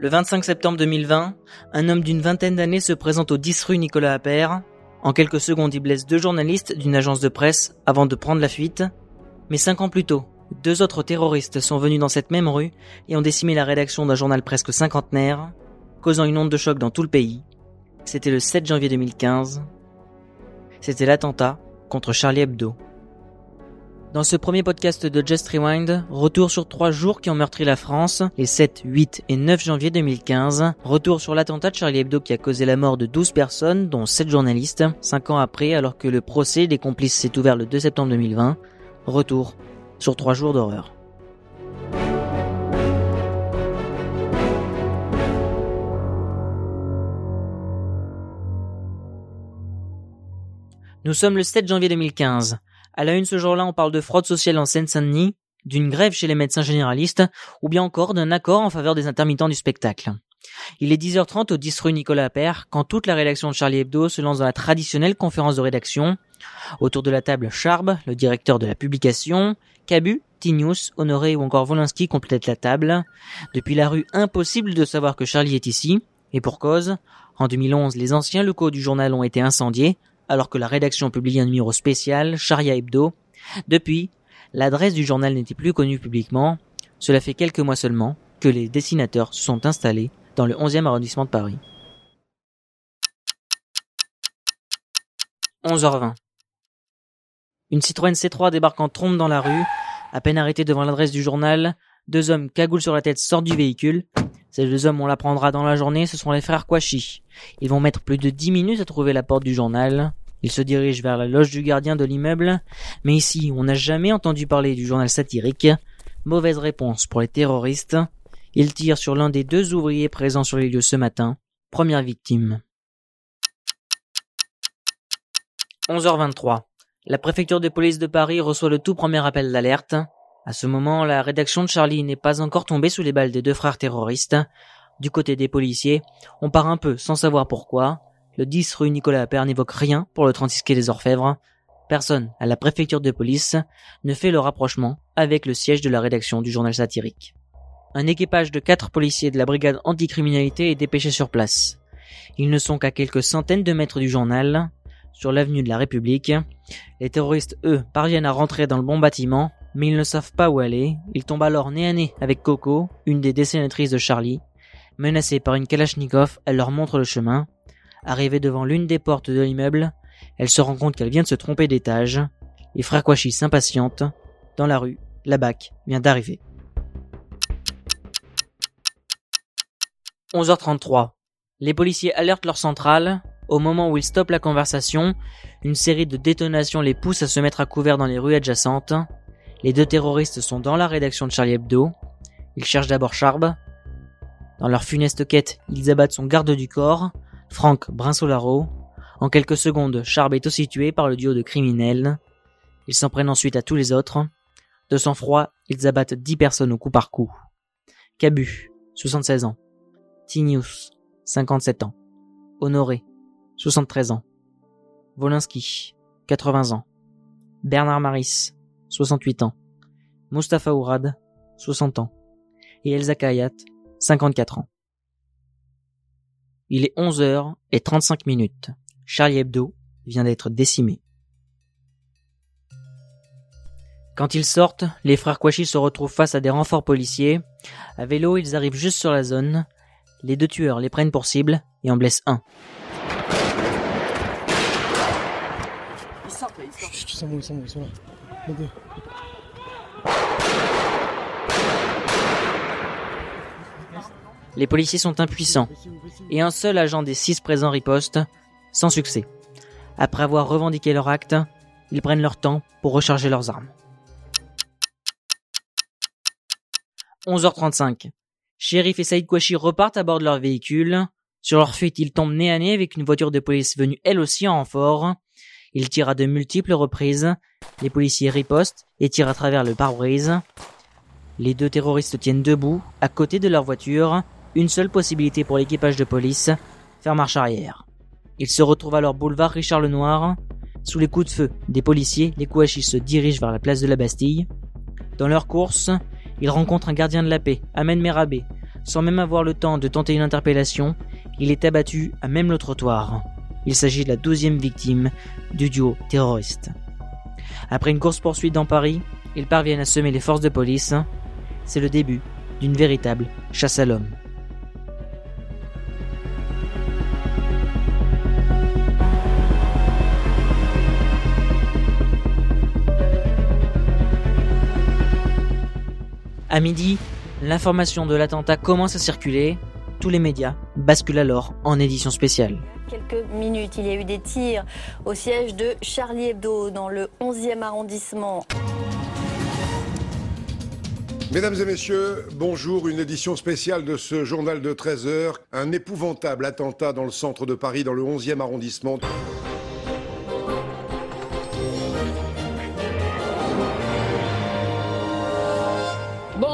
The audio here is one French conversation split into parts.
Le 25 septembre 2020, un homme d'une vingtaine d'années se présente au 10 rue Nicolas Appert. En quelques secondes, il blesse deux journalistes d'une agence de presse avant de prendre la fuite. Mais cinq ans plus tôt, deux autres terroristes sont venus dans cette même rue et ont décimé la rédaction d'un journal presque cinquantenaire, causant une onde de choc dans tout le pays. C'était le 7 janvier 2015. C'était l'attentat contre Charlie Hebdo. Dans ce premier podcast de Just Rewind, retour sur trois jours qui ont meurtri la France, les 7, 8 et 9 janvier 2015. Retour sur l'attentat de Charlie Hebdo qui a causé la mort de 12 personnes, dont 7 journalistes, 5 ans après alors que le procès des complices s'est ouvert le 2 septembre 2020. Retour sur trois jours d'horreur. Nous sommes le 7 janvier 2015. À la une ce jour-là, on parle de fraude sociale en Seine-Saint-Denis, d'une grève chez les médecins généralistes, ou bien encore d'un accord en faveur des intermittents du spectacle. Il est 10h30 au 10 rue Nicolas Appert, quand toute la rédaction de Charlie Hebdo se lance dans la traditionnelle conférence de rédaction. Autour de la table, Charb, le directeur de la publication, Cabu, Tinius, Honoré ou encore Volinsky complètent la table. Depuis la rue, impossible de savoir que Charlie est ici. Et pour cause, en 2011, les anciens locaux du journal ont été incendiés, alors que la rédaction publie un numéro spécial, Charia Hebdo. Depuis, l'adresse du journal n'était plus connue publiquement. Cela fait quelques mois seulement que les dessinateurs se sont installés dans le 11e arrondissement de Paris. 11h20. Une Citroën C3 débarque en trompe dans la rue. À peine arrêté devant l'adresse du journal, deux hommes cagoules sur la tête sortent du véhicule. Ces deux hommes, on l'apprendra dans la journée, ce sont les frères Kouachi. Ils vont mettre plus de dix minutes à trouver la porte du journal. Ils se dirigent vers la loge du gardien de l'immeuble. Mais ici, on n'a jamais entendu parler du journal satirique. Mauvaise réponse pour les terroristes. Ils tirent sur l'un des deux ouvriers présents sur les lieux ce matin. Première victime. 11h23. La préfecture de police de Paris reçoit le tout premier appel d'alerte. À ce moment, la rédaction de Charlie n'est pas encore tombée sous les balles des deux frères terroristes. Du côté des policiers, on part un peu sans savoir pourquoi. Le 10 rue Nicolas Appert n'évoque rien pour le 36 quai des Orfèvres. Personne à la préfecture de police ne fait le rapprochement avec le siège de la rédaction du journal satirique. Un équipage de quatre policiers de la brigade anticriminalité est dépêché sur place. Ils ne sont qu'à quelques centaines de mètres du journal, sur l'avenue de la République. Les terroristes, eux, parviennent à rentrer dans le bon bâtiment, mais ils ne savent pas où aller. Ils tombent alors nez à nez avec Coco, une des dessinatrices de Charlie. Menacée par une Kalachnikov, elle leur montre le chemin. Arrivée devant l'une des portes de l'immeuble, elle se rend compte qu'elle vient de se tromper d'étage. Les frères Kouachi s'impatientent. Dans la rue, la BAC vient d'arriver. 11h33. Les policiers alertent leur centrale. Au moment où ils stoppent la conversation, une série de détonations les pousse à se mettre à couvert dans les rues adjacentes. Les deux terroristes sont dans la rédaction de Charlie Hebdo. Ils cherchent d'abord Charb. Dans leur funeste quête, ils abattent son garde du corps, Franck Brinsolaro. En quelques secondes, Charb est aussi tué par le duo de criminels. Ils s'en prennent ensuite à tous les autres. De sang-froid, ils abattent dix personnes au coup par coup. Cabu, 76 ans. Tinius, 57 ans. Honoré, 73 ans. Volinsky, 80 ans. Bernard Maris, 68 ans. Mustafa Ourad, 60 ans. Et Elsa Kayat, 54 ans. Il est 11 heures et 35 minutes. Charlie Hebdo vient d'être décimé. Quand ils sortent, les frères Kouachi se retrouvent face à des renforts policiers. À vélo, ils arrivent juste sur la zone. Les deux tueurs les prennent pour cible et en blessent un. Les policiers sont impuissants et un seul agent des six présents riposte, sans succès. Après avoir revendiqué leur acte, ils prennent leur temps pour recharger leurs armes. 11h35. Shérif et Saïd Kouachi repartent à bord de leur véhicule. Sur leur fuite, ils tombent nez à nez avec une voiture de police venue elle aussi en renfort. Ils tirent à de multiples reprises. Les policiers ripostent et tirent à travers le pare-brise. Les deux terroristes tiennent debout, à côté de leur voiture. Une seule possibilité pour l'équipage de police, faire marche arrière. Ils se retrouvent alors boulevard Richard Lenoir. Sous les coups de feu des policiers, les Kouachis se dirigent vers la place de la Bastille. Dans leur course, ils rencontrent un gardien de la paix, Ahmed Merabé, Sans même avoir le temps de tenter une interpellation, il est abattu à même le trottoir. Il s'agit de la douzième victime du duo terroriste. Après une course-poursuite dans Paris, ils parviennent à semer les forces de police. C'est le début d'une véritable chasse à l'homme. À midi, l'information de l'attentat commence à circuler. Tous les médias basculent alors en édition spéciale. Quelques minutes, il y a eu des tirs au siège de Charlie Hebdo dans le 11e arrondissement. Mesdames et messieurs, bonjour. Une édition spéciale de ce journal de 13 heures. Un épouvantable attentat dans le centre de Paris, dans le 11e arrondissement.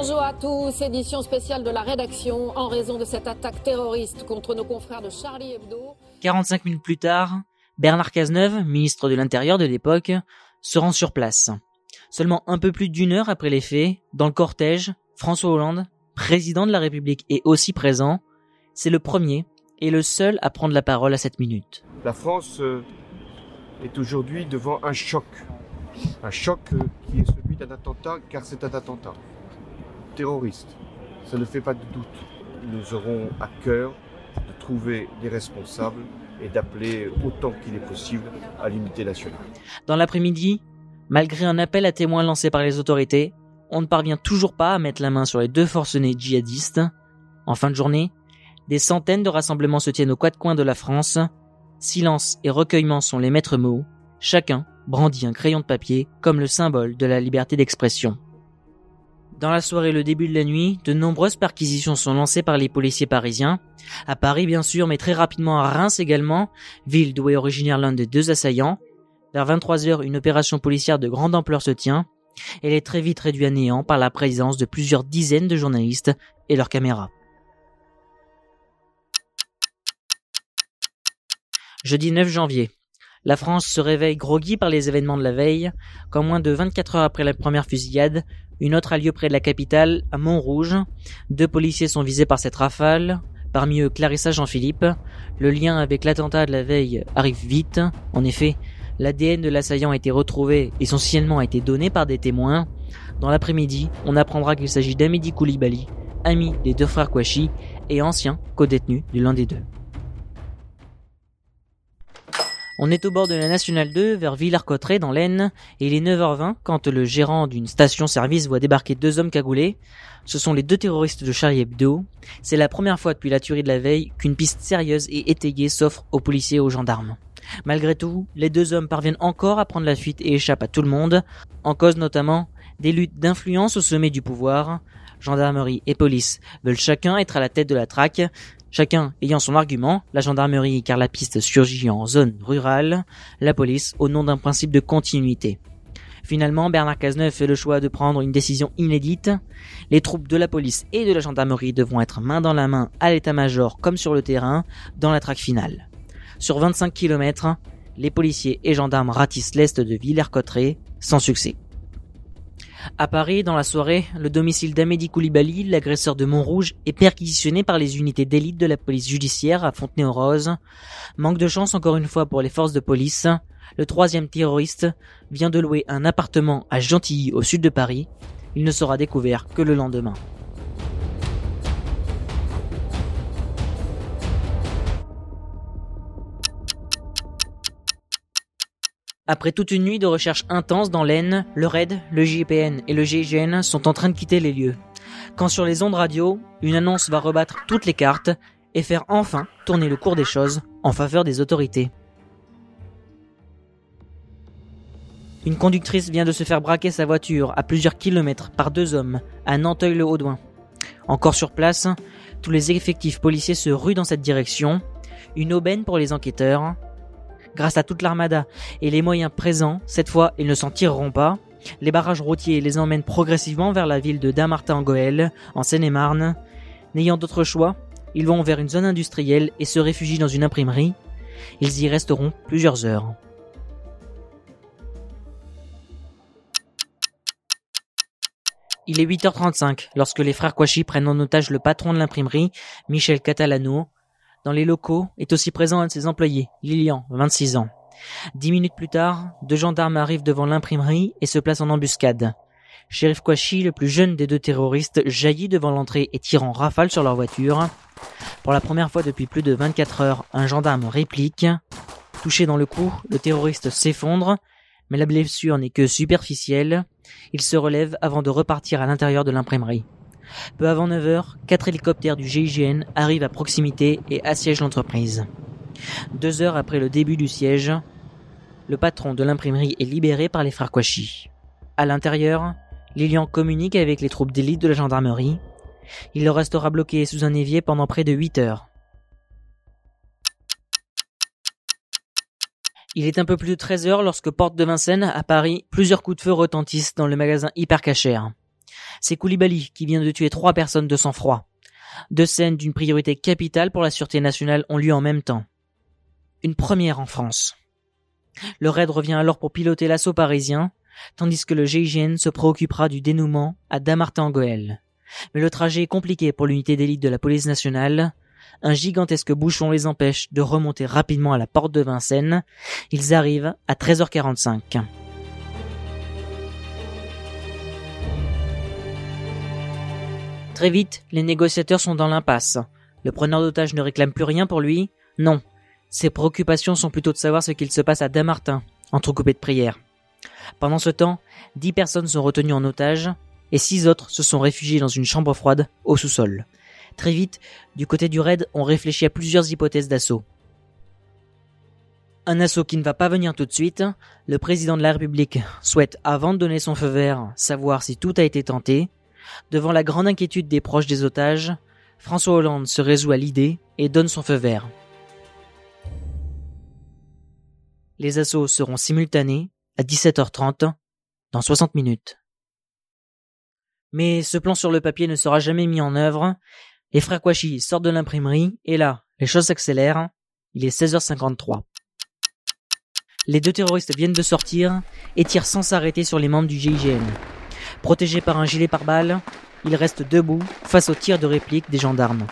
Bonjour à tous, édition spéciale de la rédaction en raison de cette attaque terroriste contre nos confrères de Charlie Hebdo. 45 minutes plus tard, Bernard Cazeneuve, ministre de l'Intérieur de l'époque, se rend sur place. Seulement un peu plus d'une heure après les faits, dans le cortège, François Hollande, président de la République, est aussi présent. C'est le premier et le seul à prendre la parole à cette minute. La France euh, est aujourd'hui devant un choc. Un choc euh, qui est celui d'un attentat, car c'est un attentat terroriste. Ça ne fait pas de doute. Nous aurons à cœur de trouver des responsables et d'appeler autant qu'il est possible à l'unité nationale. Dans l'après-midi, malgré un appel à témoins lancé par les autorités, on ne parvient toujours pas à mettre la main sur les deux forcenés djihadistes. En fin de journée, des centaines de rassemblements se tiennent aux quatre coins de la France. Silence et recueillement sont les maîtres mots. Chacun brandit un crayon de papier comme le symbole de la liberté d'expression. Dans la soirée et le début de la nuit, de nombreuses perquisitions sont lancées par les policiers parisiens. À Paris bien sûr, mais très rapidement à Reims également, ville d'où est originaire l'un des deux assaillants. Vers 23 heures, une opération policière de grande ampleur se tient. Elle est très vite réduite à néant par la présence de plusieurs dizaines de journalistes et leurs caméras. Jeudi 9 janvier. La France se réveille groggy par les événements de la veille, quand moins de 24 heures après la première fusillade, une autre a lieu près de la capitale, à Montrouge. Deux policiers sont visés par cette rafale, parmi eux Clarissa Jean-Philippe. Le lien avec l'attentat de la veille arrive vite. En effet, l'ADN de l'assaillant a été retrouvé et son signalement a été donné par des témoins. Dans l'après-midi, on apprendra qu'il s'agit d'Amidi Koulibaly, ami des deux frères Kouachi et ancien co-détenu de l'un des deux. On est au bord de la Nationale 2 vers Villars-Cotterêts dans l'Aisne et il est 9h20 quand le gérant d'une station-service voit débarquer deux hommes cagoulés. Ce sont les deux terroristes de Charlie Hebdo. C'est la première fois depuis la tuerie de la veille qu'une piste sérieuse et étayée s'offre aux policiers et aux gendarmes. Malgré tout, les deux hommes parviennent encore à prendre la fuite et échappent à tout le monde, en cause notamment des luttes d'influence au sommet du pouvoir. Gendarmerie et police veulent chacun être à la tête de la traque, chacun ayant son argument, la gendarmerie car la piste surgit en zone rurale, la police au nom d'un principe de continuité. Finalement, Bernard Cazeneuve fait le choix de prendre une décision inédite. Les troupes de la police et de la gendarmerie devront être main dans la main à l'état-major comme sur le terrain dans la traque finale. Sur 25 km, les policiers et gendarmes ratissent l'est de Villers-Cotterêts sans succès. À Paris, dans la soirée, le domicile d'Amédi Koulibaly, l'agresseur de Montrouge, est perquisitionné par les unités d'élite de la police judiciaire à Fontenay-aux-Roses. Manque de chance encore une fois pour les forces de police. Le troisième terroriste vient de louer un appartement à Gentilly au sud de Paris. Il ne sera découvert que le lendemain. Après toute une nuit de recherche intense dans l'Aisne, le RAID, le JPN et le GIGN sont en train de quitter les lieux. Quand sur les ondes radio, une annonce va rebattre toutes les cartes et faire enfin tourner le cours des choses en faveur des autorités. Une conductrice vient de se faire braquer sa voiture à plusieurs kilomètres par deux hommes à Nanteuil-le-Haudouin. Encore sur place, tous les effectifs policiers se ruent dans cette direction. Une aubaine pour les enquêteurs, grâce à toute l'armada et les moyens présents, cette fois ils ne s'en tireront pas. Les barrages routiers les emmènent progressivement vers la ville de Damartin-en-Goël, en Seine-et-Marne. N'ayant d'autre choix, ils vont vers une zone industrielle et se réfugient dans une imprimerie. Ils y resteront plusieurs heures. Il est 8h35 lorsque les frères Kouachi prennent en otage le patron de l'imprimerie, Michel Catalano. Dans les locaux est aussi présent un de ses employés, Lilian, 26 ans. Dix minutes plus tard, deux gendarmes arrivent devant l'imprimerie et se placent en embuscade. Shérif Kouachi, le plus jeune des deux terroristes, jaillit devant l'entrée et tire en rafale sur leur voiture. Pour la première fois depuis plus de 24 heures, un gendarme réplique. Touché dans le cou, le terroriste s'effondre, mais la blessure n'est que superficielle. Il se relève avant de repartir à l'intérieur de l'imprimerie. Peu avant 9 heures, quatre hélicoptères du GIGN arrivent à proximité et assiègent l'entreprise. Deux heures après le début du siège, le patron de l'imprimerie est libéré par les frères Kouachi. À l'intérieur, Lilian communique avec les troupes d'élite de la gendarmerie. Il restera bloqué sous un évier pendant près de 8 heures. Il est un peu plus de 13 heures lorsque Porte de Vincennes, à Paris, plusieurs coups de feu retentissent dans le magasin Hypercacher. C'est Koulibaly qui vient de tuer trois personnes de sang-froid. Deux scènes d'une priorité capitale pour la sûreté nationale ont lieu en même temps. Une première en France. Le raid revient alors pour piloter l'assaut parisien, tandis que le GIGN se préoccupera du dénouement à Damartin-Goël. Mais le trajet est compliqué pour l'unité d'élite de la police nationale. Un gigantesque bouchon les empêche de remonter rapidement à la porte de Vincennes. Ils arrivent à 13h45. Très vite, les négociateurs sont dans l'impasse. Le preneur d'otages ne réclame plus rien pour lui. Non. Ses préoccupations sont plutôt de savoir ce qu'il se passe à Damartin, entrecoupé de prières. Pendant ce temps, dix personnes sont retenues en otage et six autres se sont réfugiées dans une chambre froide au sous-sol. Très vite, du côté du raid, on réfléchit à plusieurs hypothèses d'assaut. Un assaut qui ne va pas venir tout de suite, le président de la République souhaite, avant de donner son feu vert, savoir si tout a été tenté. Devant la grande inquiétude des proches des otages, François Hollande se résout à l'idée et donne son feu vert. Les assauts seront simultanés à 17h30 dans 60 minutes. Mais ce plan sur le papier ne sera jamais mis en œuvre. Les frères Kouachi sortent de l'imprimerie et là, les choses s'accélèrent. Il est 16h53. Les deux terroristes viennent de sortir et tirent sans s'arrêter sur les membres du GIGN. Protégés par un gilet pare-balles, ils restent debout face aux tirs de réplique des gendarmes.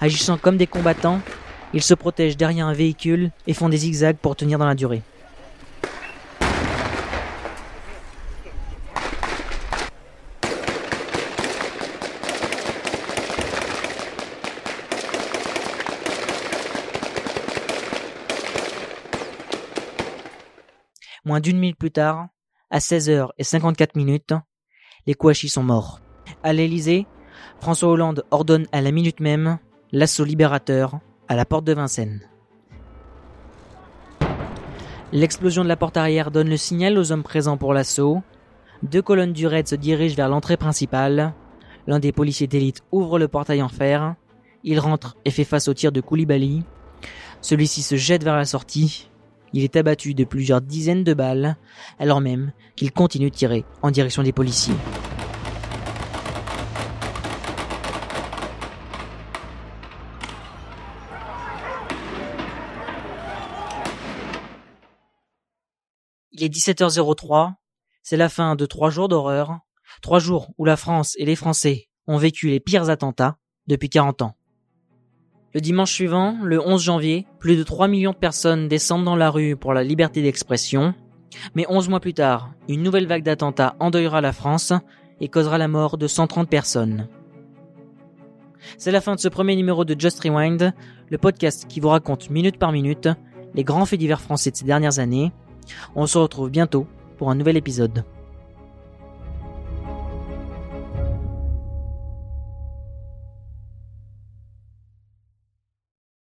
Agissant comme des combattants, ils se protègent derrière un véhicule et font des zigzags pour tenir dans la durée. Moins d'une minute plus tard, à 16h54 minutes, les Kouachi sont morts. À l'Élysée, François Hollande ordonne à la minute même l'assaut libérateur à la porte de Vincennes. L'explosion de la porte arrière donne le signal aux hommes présents pour l'assaut. Deux colonnes du raid se dirigent vers l'entrée principale. L'un des policiers d'élite ouvre le portail en fer. Il rentre et fait face au tir de Koulibaly. Celui-ci se jette vers la sortie. Il est abattu de plusieurs dizaines de balles, alors même qu'il continue de tirer en direction des policiers. Il est 17h03, c'est la fin de trois jours d'horreur, trois jours où la France et les Français ont vécu les pires attentats depuis 40 ans. Le dimanche suivant, le 11 janvier, plus de 3 millions de personnes descendent dans la rue pour la liberté d'expression. Mais 11 mois plus tard, une nouvelle vague d'attentats endeuillera la France et causera la mort de 130 personnes. C'est la fin de ce premier numéro de Just Rewind, le podcast qui vous raconte minute par minute les grands faits divers français de ces dernières années. On se retrouve bientôt pour un nouvel épisode.